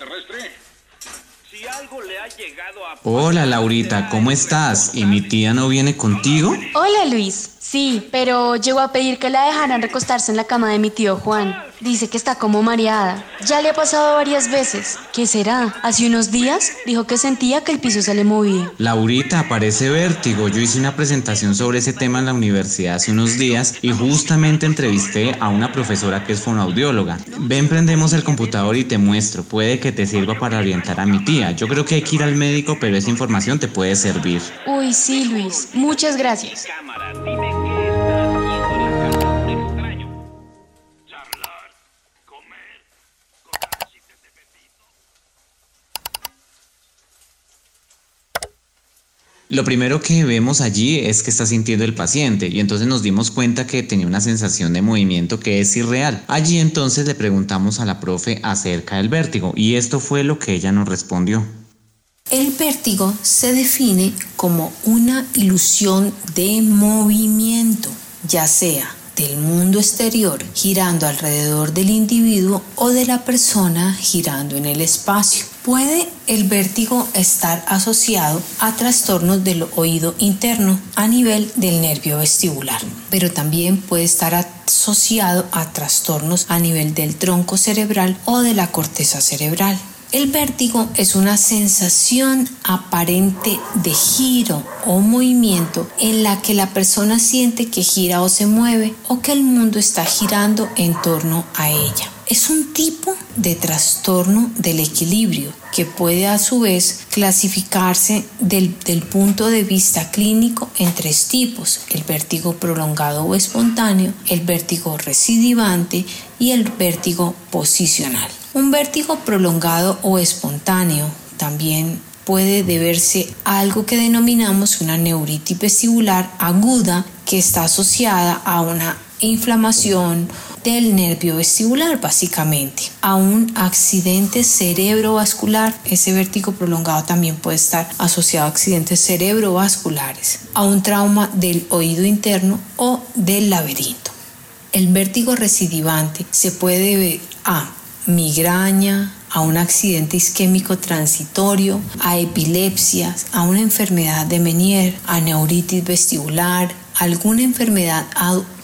Extraterrestre? Si algo le ha llegado a... Hola Laurita, ¿cómo estás? ¿Y mi tía no viene contigo? Hola Luis, sí, pero llegó a pedir que la dejaran recostarse en la cama de mi tío Juan. Dice que está como mareada. Ya le ha pasado varias veces. ¿Qué será? Hace unos días dijo que sentía que el piso se le movía. Laurita, parece vértigo. Yo hice una presentación sobre ese tema en la universidad hace unos días y justamente entrevisté a una profesora que es fonoaudióloga. Ven, prendemos el computador y te muestro. Puede que te sirva para orientar a mi tía. Yo creo que hay que ir al médico, pero esa información te puede servir. Uy, sí, Luis. Muchas gracias. Cámara, dime Lo primero que vemos allí es que está sintiendo el paciente y entonces nos dimos cuenta que tenía una sensación de movimiento que es irreal. Allí entonces le preguntamos a la profe acerca del vértigo y esto fue lo que ella nos respondió. El vértigo se define como una ilusión de movimiento, ya sea del mundo exterior girando alrededor del individuo o de la persona girando en el espacio. Puede el vértigo estar asociado a trastornos del oído interno a nivel del nervio vestibular, pero también puede estar asociado a trastornos a nivel del tronco cerebral o de la corteza cerebral. El vértigo es una sensación aparente de giro o movimiento en la que la persona siente que gira o se mueve o que el mundo está girando en torno a ella. Es un tipo de trastorno del equilibrio que puede a su vez clasificarse del, del, punto de vista clínico en tres tipos, el vértigo prolongado o espontáneo, el vértigo recidivante y el vértigo posicional. Un vértigo prolongado o espontáneo también puede deberse a algo que denominamos una neuritis vestibular aguda que está asociada a una inflamación del nervio vestibular básicamente a un accidente cerebrovascular. Ese vértigo prolongado también puede estar asociado a accidentes cerebrovasculares a un trauma del oído interno o del laberinto. El vértigo recidivante se puede deber a migraña, a un accidente isquémico transitorio, a epilepsias, a una enfermedad de Menier, a neuritis vestibular, alguna enfermedad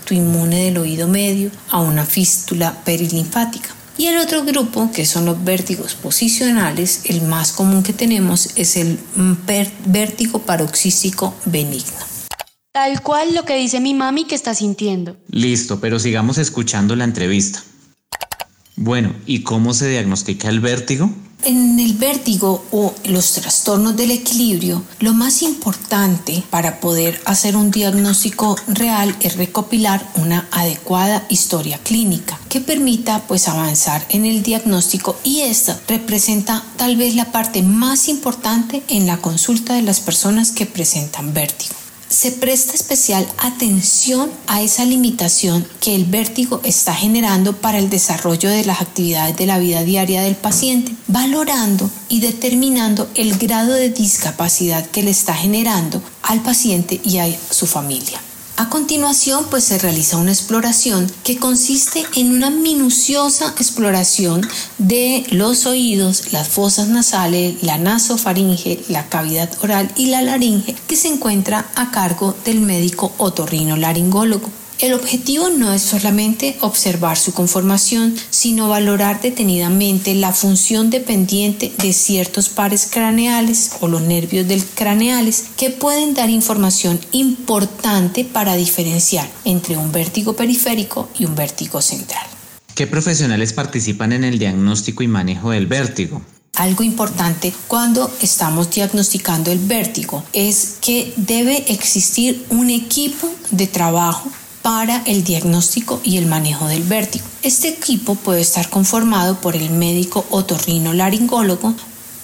autoinmune del oído medio, a una fístula perilinfática. Y el otro grupo, que son los vértigos posicionales, el más común que tenemos es el vértigo paroxístico benigno. Tal cual lo que dice mi mami que está sintiendo. Listo, pero sigamos escuchando la entrevista. Bueno, ¿y cómo se diagnostica el vértigo? En el vértigo o los trastornos del equilibrio, lo más importante para poder hacer un diagnóstico real es recopilar una adecuada historia clínica que permita pues avanzar en el diagnóstico y esta representa tal vez la parte más importante en la consulta de las personas que presentan vértigo se presta especial atención a esa limitación que el vértigo está generando para el desarrollo de las actividades de la vida diaria del paciente, valorando y determinando el grado de discapacidad que le está generando al paciente y a su familia. A continuación, pues se realiza una exploración que consiste en una minuciosa exploración de los oídos, las fosas nasales, la nasofaringe, la cavidad oral y la laringe que se encuentra a cargo del médico otorrino laringólogo. El objetivo no es solamente observar su conformación, sino valorar detenidamente la función dependiente de ciertos pares craneales o los nervios del craneales que pueden dar información importante para diferenciar entre un vértigo periférico y un vértigo central. ¿Qué profesionales participan en el diagnóstico y manejo del vértigo? Algo importante cuando estamos diagnosticando el vértigo es que debe existir un equipo de trabajo para el diagnóstico y el manejo del vértigo. Este equipo puede estar conformado por el médico otorrino laringólogo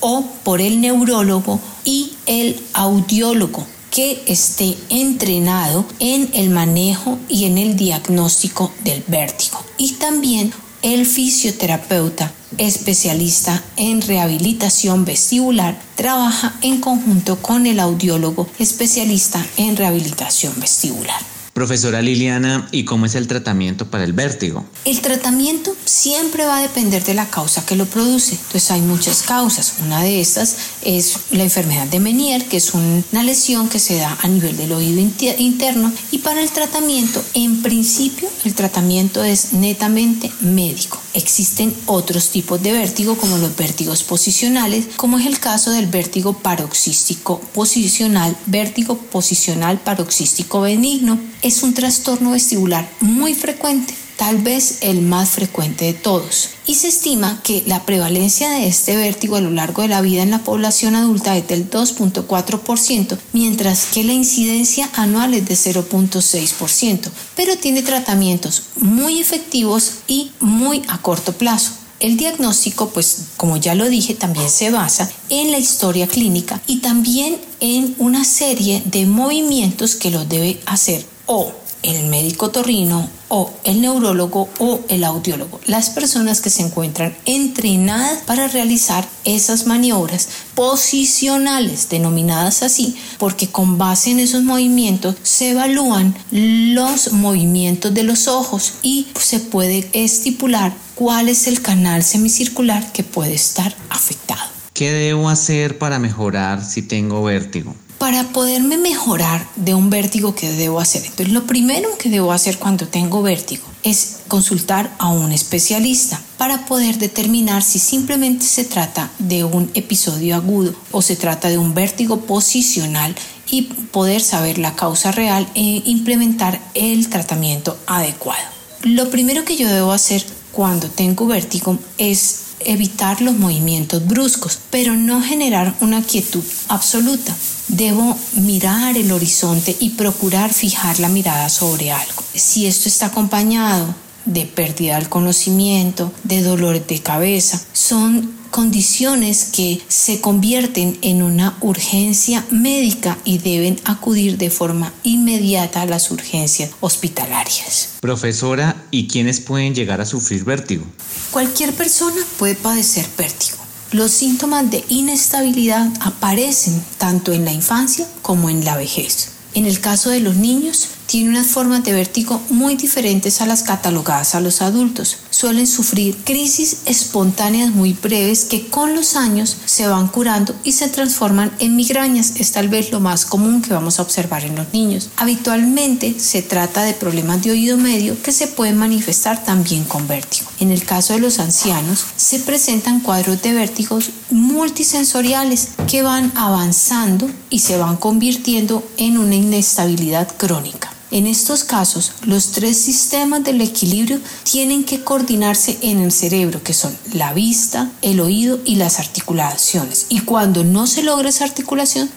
o por el neurólogo y el audiólogo que esté entrenado en el manejo y en el diagnóstico del vértigo. Y también el fisioterapeuta especialista en rehabilitación vestibular trabaja en conjunto con el audiólogo especialista en rehabilitación vestibular. Profesora Liliana, ¿y cómo es el tratamiento para el vértigo? El tratamiento siempre va a depender de la causa que lo produce. Entonces hay muchas causas. Una de estas es la enfermedad de Menier, que es una lesión que se da a nivel del oído interno. Y para el tratamiento, en principio, el tratamiento es netamente médico. Existen otros tipos de vértigo, como los vértigos posicionales, como es el caso del vértigo paroxístico posicional, vértigo posicional paroxístico benigno es un trastorno vestibular muy frecuente, tal vez el más frecuente de todos. Y se estima que la prevalencia de este vértigo a lo largo de la vida en la población adulta es del 2.4%, mientras que la incidencia anual es de 0.6%, pero tiene tratamientos muy efectivos y muy a corto plazo. El diagnóstico, pues como ya lo dije, también se basa en la historia clínica y también en una serie de movimientos que lo debe hacer o el médico torrino o el neurólogo o el audiólogo, las personas que se encuentran entrenadas para realizar esas maniobras posicionales, denominadas así, porque con base en esos movimientos se evalúan los movimientos de los ojos y se puede estipular cuál es el canal semicircular que puede estar afectado. ¿Qué debo hacer para mejorar si tengo vértigo? Para poderme mejorar de un vértigo que debo hacer. Entonces, lo primero que debo hacer cuando tengo vértigo es consultar a un especialista para poder determinar si simplemente se trata de un episodio agudo o se trata de un vértigo posicional y poder saber la causa real e implementar el tratamiento adecuado. Lo primero que yo debo hacer cuando tengo vértigo es evitar los movimientos bruscos, pero no generar una quietud absoluta. Debo mirar el horizonte y procurar fijar la mirada sobre algo. Si esto está acompañado de pérdida del conocimiento, de dolores de cabeza, son condiciones que se convierten en una urgencia médica y deben acudir de forma inmediata a las urgencias hospitalarias. Profesora, ¿y quiénes pueden llegar a sufrir vértigo? Cualquier persona puede padecer vértigo. Los síntomas de inestabilidad aparecen tanto en la infancia como en la vejez. En el caso de los niños, tiene unas formas de vértigo muy diferentes a las catalogadas a los adultos. Suelen sufrir crisis espontáneas muy breves que con los años se van curando y se transforman en migrañas. Es tal vez lo más común que vamos a observar en los niños. Habitualmente se trata de problemas de oído medio que se pueden manifestar también con vértigo. En el caso de los ancianos, se presentan cuadros de vértigos multisensoriales que van avanzando y se van convirtiendo en una inestabilidad crónica. En estos casos, los tres sistemas del equilibrio tienen que coordinarse en el cerebro, que son la vista, el oído y las articulaciones. Y cuando no se logra esa articulación,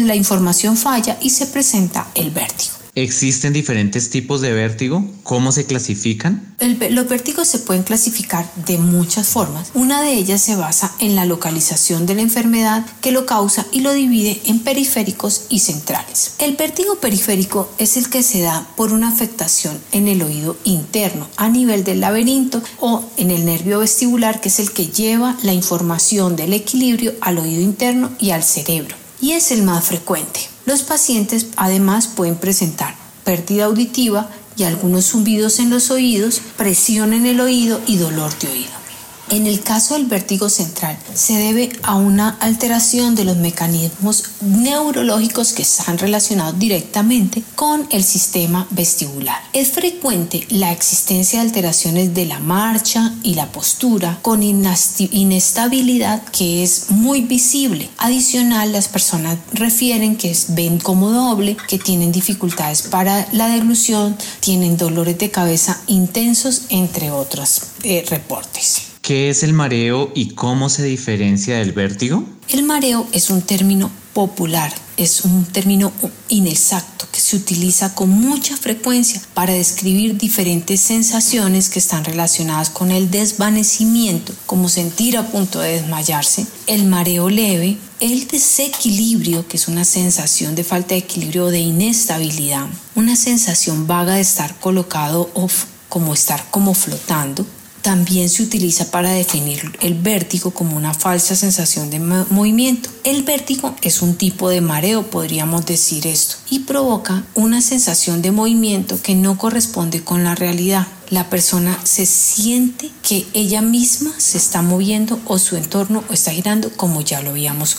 la información falla y se presenta el vértigo. ¿Existen diferentes tipos de vértigo? ¿Cómo se clasifican? los vértigos se pueden clasificar de muchas formas. Una de ellas se basa en la localización de la enfermedad que lo causa y lo divide en periféricos y centrales. El vértigo periférico es el que se da por una afectación en el oído interno a nivel del laberinto o en el nervio vestibular que es el que lleva la información del equilibrio al oído interno y al cerebro y es el más frecuente. Los pacientes además pueden presentar pérdida auditiva y algunos zumbidos en los oídos, presión en el oído y dolor de oído. En el caso del vértigo central, se debe a una alteración de los mecanismos neurológicos que están relacionados directamente con el sistema vestibular. Es frecuente la existencia de alteraciones de la marcha y la postura con inestabilidad que es muy visible. Adicional, las personas refieren que ven como doble, que tienen dificultades para la deglución, tienen dolores de cabeza intensos, entre otros eh, reportes. ¿Qué es el mareo y cómo se diferencia del vértigo? El mareo es un término popular, es un término inexacto que se utiliza con mucha frecuencia para describir diferentes sensaciones que están relacionadas con el desvanecimiento, como sentir a punto de desmayarse, el mareo leve, el desequilibrio, que es una sensación de falta de equilibrio o de inestabilidad, una sensación vaga de estar colocado o como estar como flotando, también se utiliza para definir el vértigo como una falsa sensación de movimiento. El vértigo es un tipo de mareo, podríamos decir esto, y provoca una sensación de movimiento que no corresponde con la realidad. La persona se siente que ella misma se está moviendo o su entorno está girando como ya lo habíamos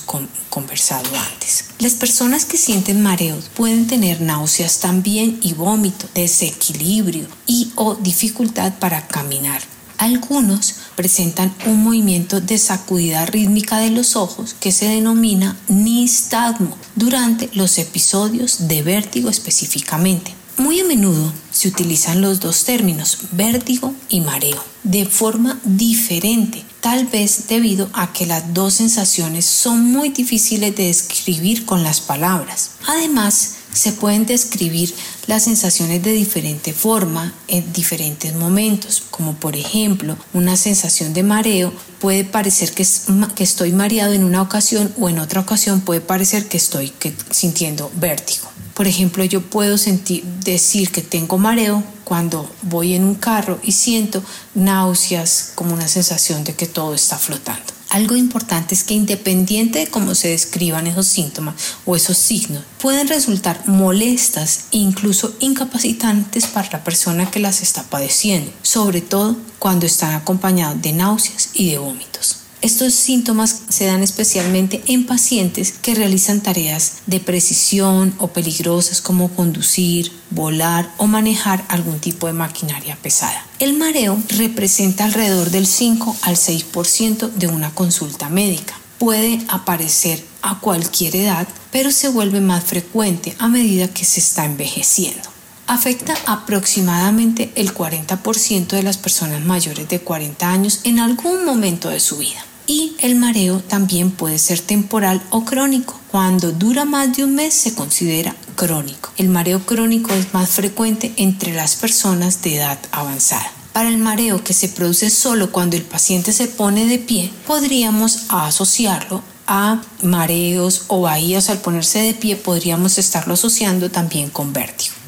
conversado antes. Las personas que sienten mareos pueden tener náuseas también y vómito, desequilibrio y o dificultad para caminar. Algunos presentan un movimiento de sacudida rítmica de los ojos que se denomina nistagmo durante los episodios de vértigo específicamente. Muy a menudo se utilizan los dos términos, vértigo y mareo, de forma diferente, tal vez debido a que las dos sensaciones son muy difíciles de describir con las palabras. Además, se pueden describir las sensaciones de diferente forma en diferentes momentos, como por ejemplo una sensación de mareo puede parecer que, estoy mareado en una ocasión o en otra ocasión puede parecer que estoy sintiendo vértigo. Por ejemplo, yo puedo sentir, decir que tengo mareo cuando voy en un carro y siento náuseas como una sensación de que todo está flotando. Algo importante es que independiente de cómo se describan esos síntomas o esos signos, pueden resultar molestas e incluso incapacitantes para la persona que las está padeciendo, sobre todo cuando están acompañados de náuseas y de vómitos. Estos síntomas se dan especialmente en pacientes que realizan tareas de precisión o peligrosas como conducir, volar o manejar algún tipo de maquinaria pesada. El mareo representa alrededor del 5 al 6% de una consulta médica. Puede aparecer a cualquier edad, pero se vuelve más frecuente a medida que se está envejeciendo afecta aproximadamente el 40% de las personas mayores de 40 años en algún momento de su vida y el mareo también puede ser temporal o crónico. Cuando dura más de un mes se considera crónico. El mareo crónico es más frecuente entre las personas de edad avanzada. Para el mareo que se produce solo cuando el paciente se pone de pie, podríamos asociarlo a mareos o bahías al ponerse de pie, podríamos estarlo asociando también con vértigo.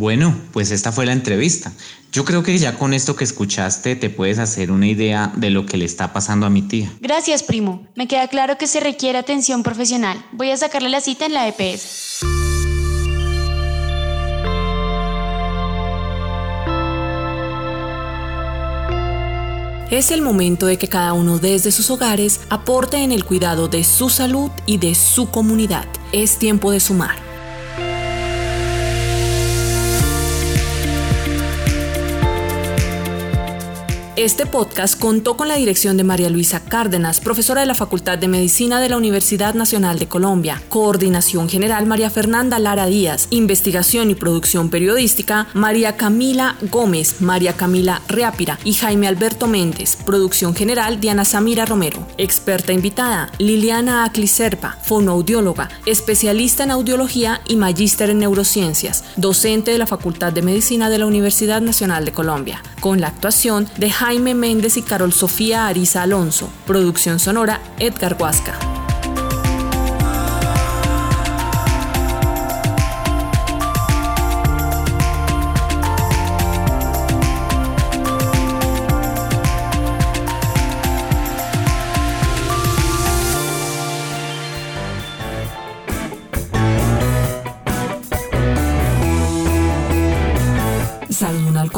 Bueno, pues esta fue la entrevista. Yo creo que ya con esto que escuchaste te puedes hacer una idea de lo que le está pasando a mi tía. Gracias, primo. Me queda claro que se requiere atención profesional. Voy a sacarle la cita en la EPS. Es el momento de que cada uno desde sus hogares aporte en el cuidado de su salud y de su comunidad. Es tiempo de sumar. Este podcast contó con la dirección de María Luisa Cárdenas, profesora de la Facultad de Medicina de la Universidad Nacional de Colombia. Coordinación General María Fernanda Lara Díaz. Investigación y producción periodística María Camila Gómez, María Camila Reápira y Jaime Alberto Méndez. Producción General Diana Samira Romero. Experta invitada Liliana Acliserpa, fonoaudióloga, especialista en audiología y magíster en neurociencias, docente de la Facultad de Medicina de la Universidad Nacional de Colombia, con la actuación de Jaime Jaime Méndez y Carol Sofía Ariza Alonso. Producción sonora Edgar Huasca.